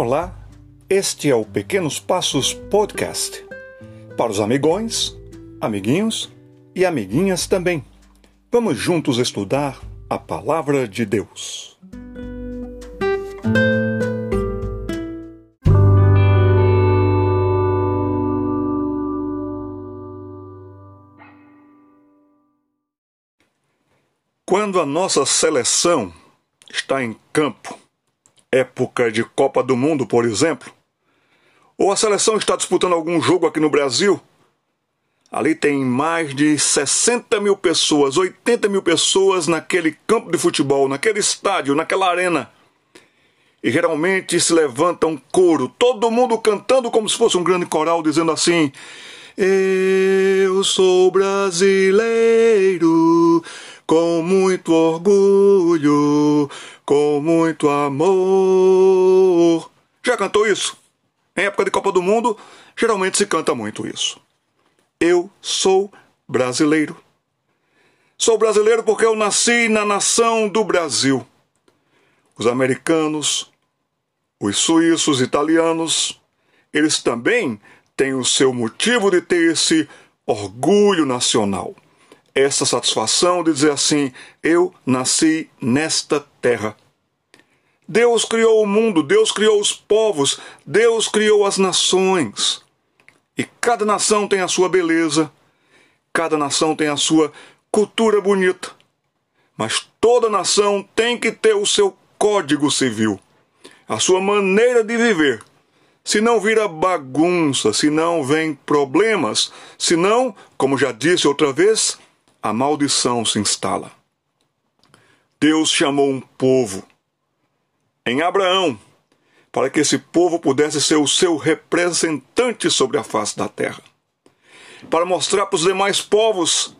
Olá, este é o Pequenos Passos Podcast. Para os amigões, amiguinhos e amiguinhas também. Vamos juntos estudar a Palavra de Deus. Quando a nossa seleção está em campo, época de Copa do Mundo, por exemplo, ou a seleção está disputando algum jogo aqui no Brasil, ali tem mais de 60 mil pessoas, 80 mil pessoas naquele campo de futebol, naquele estádio, naquela arena. E geralmente se levanta um coro, todo mundo cantando como se fosse um grande coral, dizendo assim: Eu sou brasileiro, com muito orgulho, com muito amor. Já cantou isso? Em época de Copa do Mundo, geralmente se canta muito isso. Eu sou brasileiro. Sou brasileiro porque eu nasci na nação do Brasil. Os americanos, os suíços, italianos, eles também têm o seu motivo de ter esse orgulho nacional essa satisfação de dizer assim: eu nasci nesta terra. Deus criou o mundo, Deus criou os povos, Deus criou as nações. E cada nação tem a sua beleza, cada nação tem a sua cultura bonita. Mas toda nação tem que ter o seu código civil, a sua maneira de viver. Se não vira bagunça, se não vem problemas, se não, como já disse outra vez, a maldição se instala. Deus chamou um povo em Abraão para que esse povo pudesse ser o seu representante sobre a face da terra. Para mostrar para os demais povos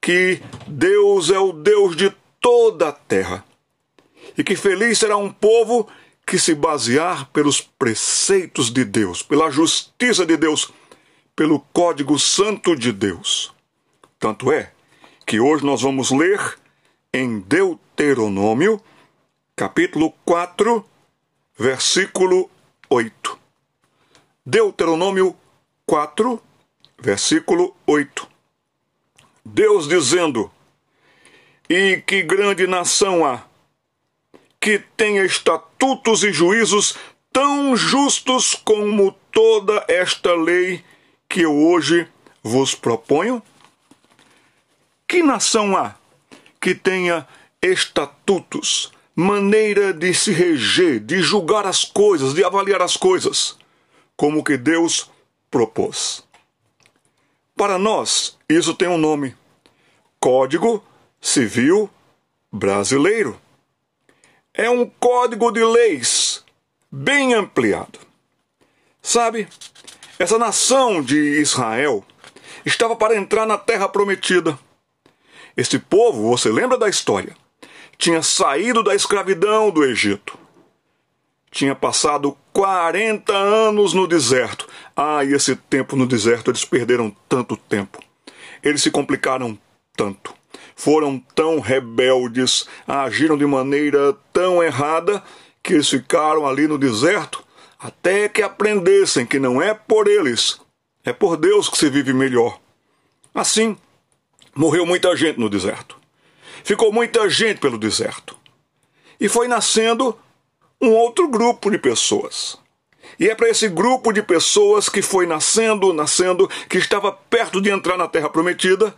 que Deus é o Deus de toda a terra. E que feliz será um povo que se basear pelos preceitos de Deus, pela justiça de Deus, pelo código santo de Deus. Tanto é que hoje nós vamos ler em Deuteronômio, capítulo 4, versículo 8. Deuteronômio 4, versículo 8. Deus dizendo: E que grande nação há, que tenha estatutos e juízos tão justos como toda esta lei que eu hoje vos proponho? Que nação há que tenha estatutos, maneira de se reger, de julgar as coisas, de avaliar as coisas, como que Deus propôs? Para nós, isso tem um nome: Código Civil Brasileiro. É um código de leis bem ampliado. Sabe, essa nação de Israel estava para entrar na terra prometida este povo, você lembra da história, tinha saído da escravidão do Egito. Tinha passado 40 anos no deserto. Ah, e esse tempo no deserto eles perderam tanto tempo. Eles se complicaram tanto. Foram tão rebeldes, agiram de maneira tão errada que eles ficaram ali no deserto até que aprendessem que não é por eles, é por Deus que se vive melhor. Assim, Morreu muita gente no deserto. Ficou muita gente pelo deserto. E foi nascendo um outro grupo de pessoas. E é para esse grupo de pessoas que foi nascendo, nascendo, que estava perto de entrar na Terra Prometida,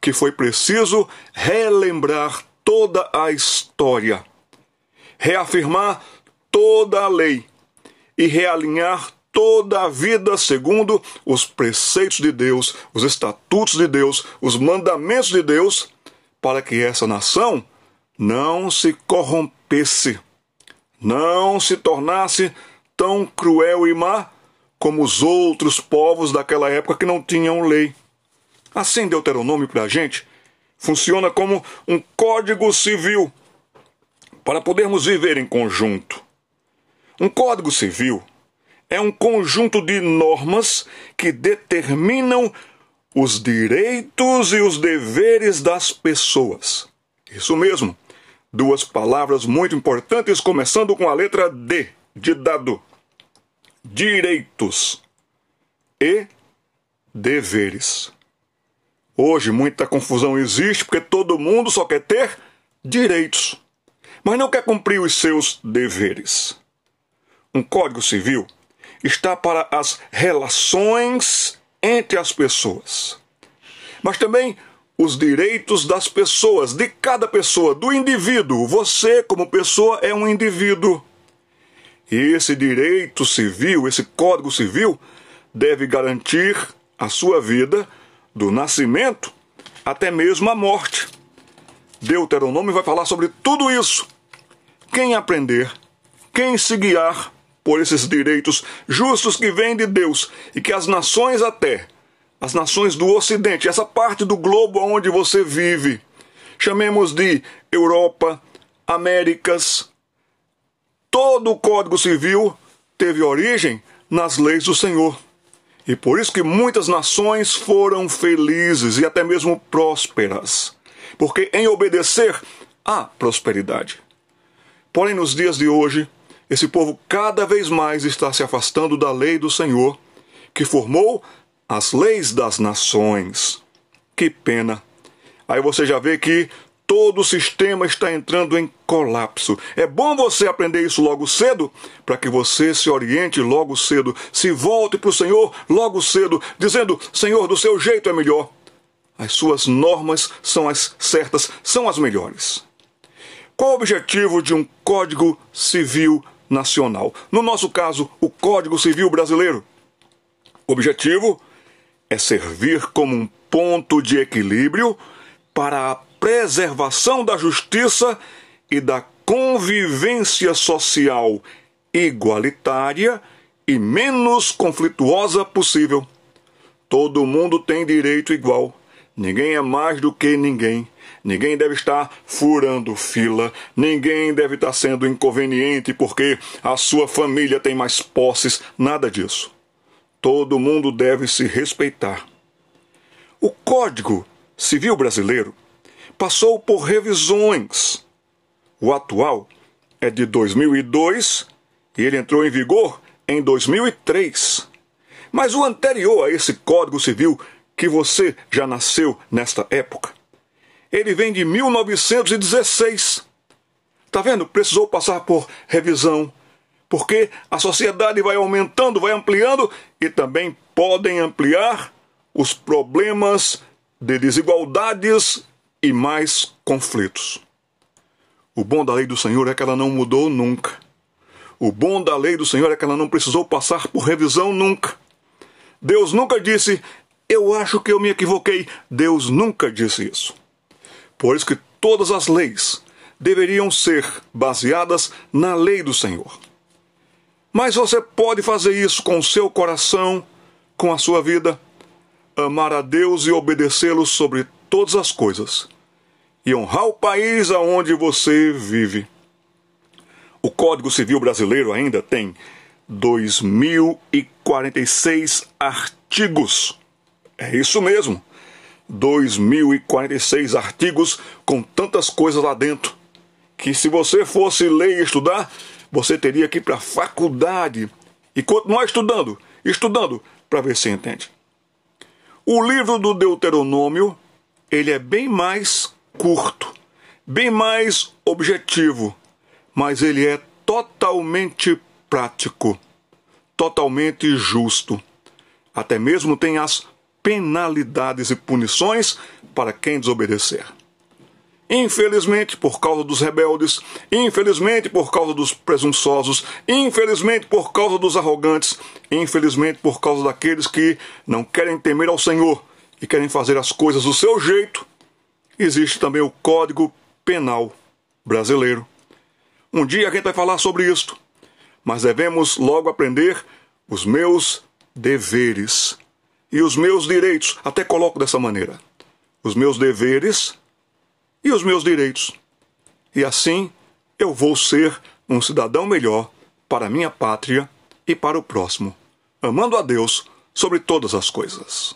que foi preciso relembrar toda a história, reafirmar toda a lei e realinhar toda a vida segundo os preceitos de Deus, os estatutos de Deus, os mandamentos de Deus, para que essa nação não se corrompesse, não se tornasse tão cruel e má como os outros povos daquela época que não tinham lei. Assim, Deuteronômio para a gente funciona como um código civil para podermos viver em conjunto. Um código civil é um conjunto de normas que determinam os direitos e os deveres das pessoas. Isso mesmo. Duas palavras muito importantes, começando com a letra D, de dado. direitos e deveres. Hoje muita confusão existe porque todo mundo só quer ter direitos, mas não quer cumprir os seus deveres. Um Código Civil está para as relações entre as pessoas, mas também os direitos das pessoas, de cada pessoa, do indivíduo. Você, como pessoa, é um indivíduo. E esse direito civil, esse Código Civil, deve garantir a sua vida do nascimento até mesmo a morte. Deuteronômio vai falar sobre tudo isso. Quem aprender, quem se guiar por esses direitos justos que vêm de Deus e que as nações até, as nações do Ocidente, essa parte do globo onde você vive, chamemos de Europa, Américas, todo o Código Civil teve origem nas leis do Senhor. E por isso que muitas nações foram felizes e até mesmo prósperas, porque em obedecer há prosperidade. Porém, nos dias de hoje, esse povo cada vez mais está se afastando da lei do Senhor, que formou as leis das nações. Que pena! Aí você já vê que todo o sistema está entrando em colapso. É bom você aprender isso logo cedo, para que você se oriente logo cedo, se volte para o Senhor logo cedo, dizendo: Senhor, do seu jeito é melhor. As suas normas são as certas, são as melhores. Qual o objetivo de um Código Civil Nacional? No nosso caso, o Código Civil Brasileiro. O objetivo é servir como um ponto de equilíbrio para a preservação da justiça e da convivência social igualitária e menos conflituosa possível. Todo mundo tem direito igual. Ninguém é mais do que ninguém. Ninguém deve estar furando fila. Ninguém deve estar sendo inconveniente porque a sua família tem mais posses. Nada disso. Todo mundo deve se respeitar. O Código Civil Brasileiro passou por revisões. O atual é de 2002 e ele entrou em vigor em 2003. Mas o anterior a esse Código Civil, que você já nasceu nesta época, ele vem de 1916. Tá vendo? Precisou passar por revisão, porque a sociedade vai aumentando, vai ampliando e também podem ampliar os problemas de desigualdades e mais conflitos. O bom da lei do Senhor é que ela não mudou nunca. O bom da lei do Senhor é que ela não precisou passar por revisão nunca. Deus nunca disse, eu acho que eu me equivoquei. Deus nunca disse isso. Por isso que todas as leis deveriam ser baseadas na lei do Senhor. Mas você pode fazer isso com o seu coração, com a sua vida, amar a Deus e obedecê-lo sobre todas as coisas e honrar o país aonde você vive. O Código Civil Brasileiro ainda tem 2046 artigos. É isso mesmo. 2046 artigos com tantas coisas lá dentro que se você fosse ler e estudar, você teria que ir para a faculdade e continuar estudando, estudando para ver se entende. O livro do Deuteronômio ele é bem mais curto, bem mais objetivo, mas ele é totalmente prático, totalmente justo. Até mesmo tem as penalidades e punições para quem desobedecer. Infelizmente, por causa dos rebeldes, infelizmente, por causa dos presunçosos, infelizmente, por causa dos arrogantes, infelizmente, por causa daqueles que não querem temer ao Senhor e querem fazer as coisas do seu jeito, existe também o Código Penal Brasileiro. Um dia a gente vai falar sobre isto, mas devemos logo aprender os meus deveres e os meus direitos. Até coloco dessa maneira: os meus deveres e os meus direitos. E assim eu vou ser um cidadão melhor para a minha pátria e para o próximo, amando a Deus sobre todas as coisas.